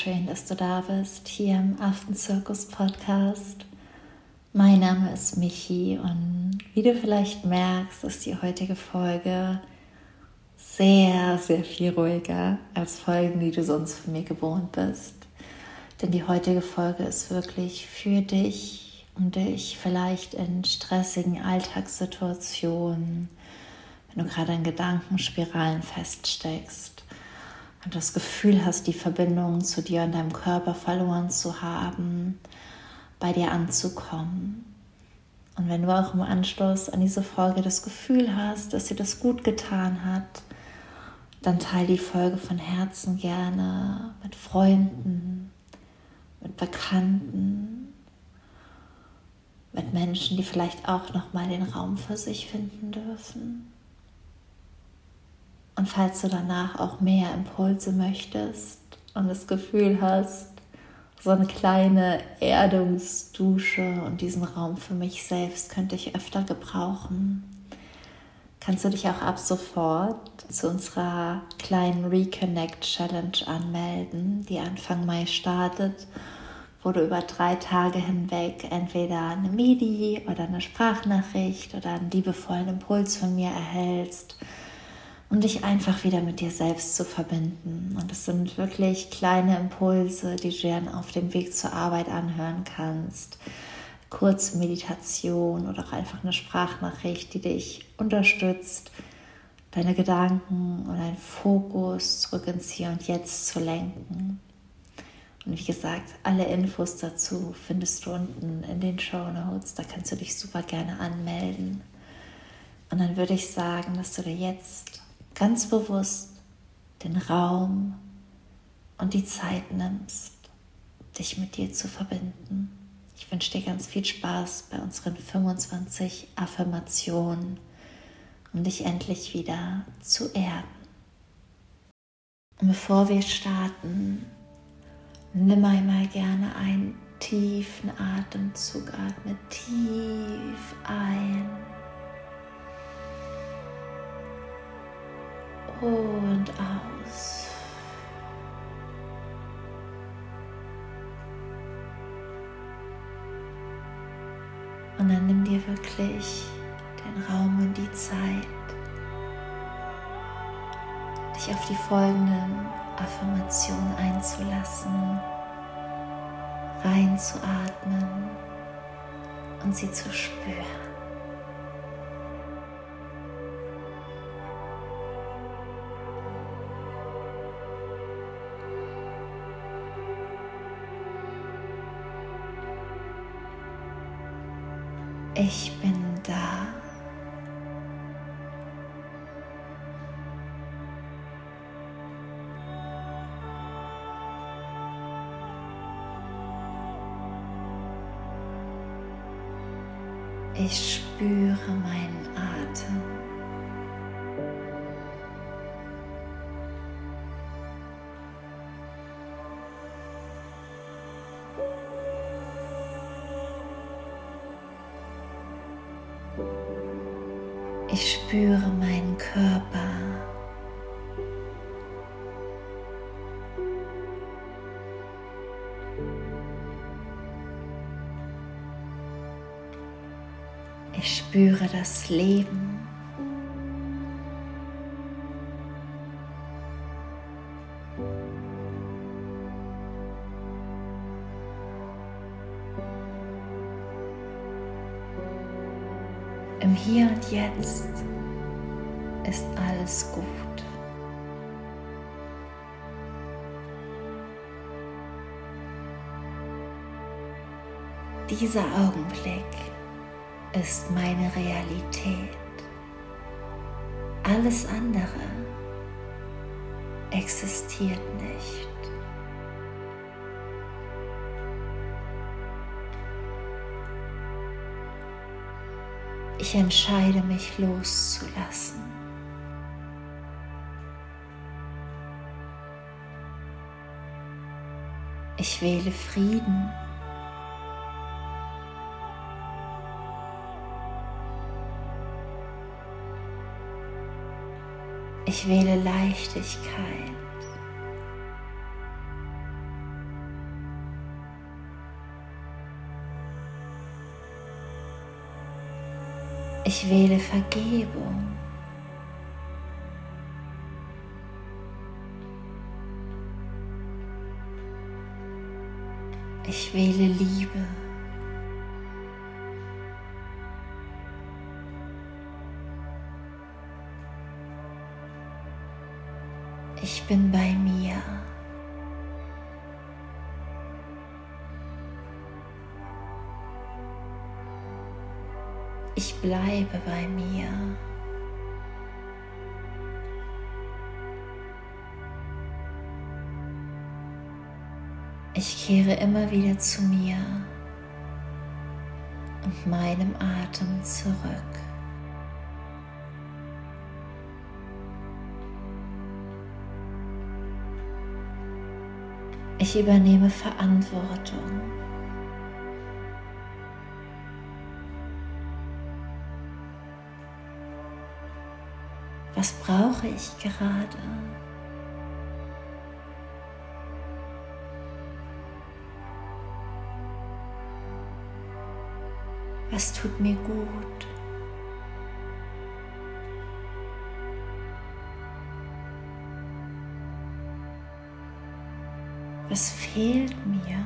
schön, dass du da bist hier im Affenzirkus Podcast. Mein Name ist Michi und wie du vielleicht merkst, ist die heutige Folge sehr, sehr viel ruhiger als Folgen, die du sonst von mir gewohnt bist. Denn die heutige Folge ist wirklich für dich, um dich vielleicht in stressigen Alltagssituationen, wenn du gerade in Gedankenspiralen feststeckst, und das Gefühl hast, die Verbindung zu dir und deinem Körper verloren zu haben, bei dir anzukommen. Und wenn du auch im Anschluss an diese Folge das Gefühl hast, dass dir das gut getan hat, dann teile die Folge von Herzen gerne mit Freunden, mit Bekannten, mit Menschen, die vielleicht auch noch mal den Raum für sich finden dürfen. Und falls du danach auch mehr Impulse möchtest und das Gefühl hast, so eine kleine Erdungsdusche und diesen Raum für mich selbst könnte ich öfter gebrauchen, kannst du dich auch ab sofort zu unserer kleinen Reconnect Challenge anmelden, die Anfang Mai startet, wo du über drei Tage hinweg entweder eine Medi oder eine Sprachnachricht oder einen liebevollen Impuls von mir erhältst um dich einfach wieder mit dir selbst zu verbinden. Und es sind wirklich kleine Impulse, die du dann auf dem Weg zur Arbeit anhören kannst. Kurze Meditation oder auch einfach eine Sprachnachricht, die dich unterstützt, deine Gedanken und deinen Fokus zurück ins Hier und Jetzt zu lenken. Und wie gesagt, alle Infos dazu findest du unten in den Show Notes. Da kannst du dich super gerne anmelden. Und dann würde ich sagen, dass du dir jetzt ganz bewusst den Raum und die Zeit nimmst, dich mit dir zu verbinden. Ich wünsche dir ganz viel Spaß bei unseren 25 Affirmationen, um dich endlich wieder zu erden. Und bevor wir starten, nimm einmal gerne einen tiefen Atemzug, atme tief ein und aus. Und dann nimm dir wirklich den Raum und die Zeit, dich auf die folgenden Affirmationen einzulassen, reinzuatmen und sie zu spüren. Ich bin da. Ich spüre meinen Atem. Ich spüre meinen Körper. Ich spüre das Leben. Jetzt ist alles gut. Dieser Augenblick ist meine Realität. Alles andere existiert nicht. Ich entscheide mich loszulassen. Ich wähle Frieden. Ich wähle Leichtigkeit. Ich wähle Vergebung. Ich wähle Liebe. Ich bin bei Ich bleibe bei mir. Ich kehre immer wieder zu mir und meinem Atem zurück. Ich übernehme Verantwortung. Was brauche ich gerade? Was tut mir gut? Was fehlt mir?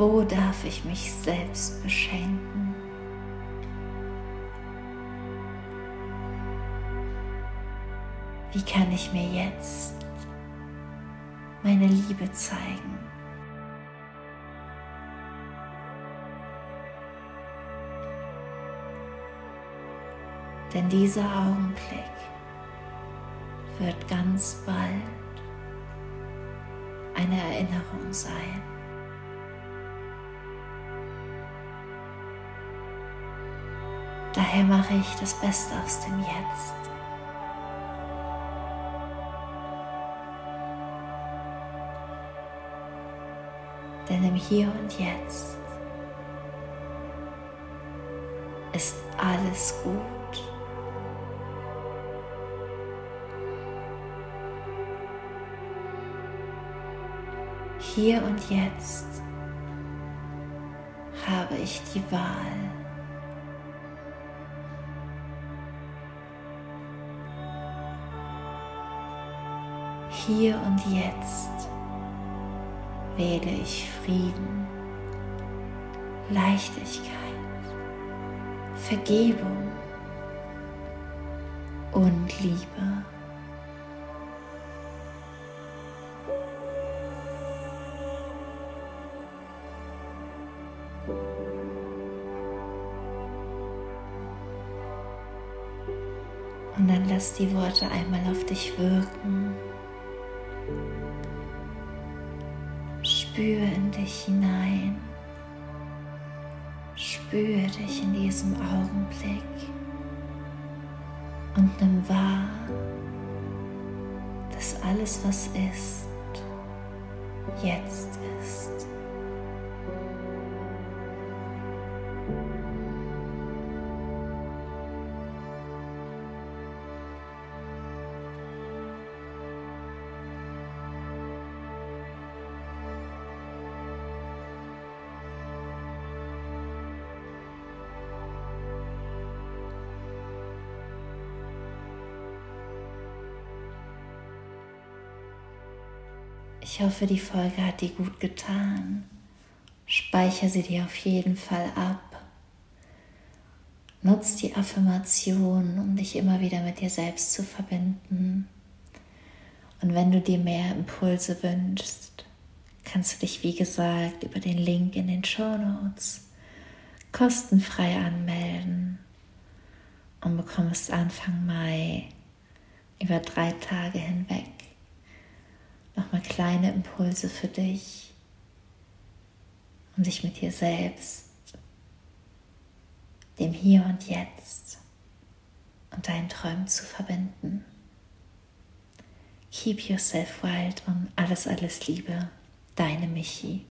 Wo darf ich mich selbst beschenken? Wie kann ich mir jetzt meine Liebe zeigen. Denn dieser Augenblick wird ganz bald eine Erinnerung sein. Daher mache ich das Beste aus dem Jetzt. Denn im Hier und Jetzt ist alles gut. Hier und jetzt habe ich die Wahl. Hier und jetzt wähle ich Frieden, Leichtigkeit, Vergebung und Liebe. Und dann lass die Worte einmal auf dich wirken. Spüre in dich hinein. Spüre dich in diesem Augenblick und nimm wahr, dass alles, was ist, jetzt ist. Ich hoffe, die Folge hat dir gut getan. Speicher sie dir auf jeden Fall ab. Nutz die Affirmation, um dich immer wieder mit dir selbst zu verbinden. Und wenn du dir mehr Impulse wünschst, kannst du dich, wie gesagt, über den Link in den Show Notes kostenfrei anmelden und bekommst Anfang Mai über drei Tage hinweg nochmal kleine Impulse für dich, um dich mit dir selbst, dem Hier und Jetzt und deinen Träumen zu verbinden. Keep yourself wild und alles, alles Liebe, deine Michi.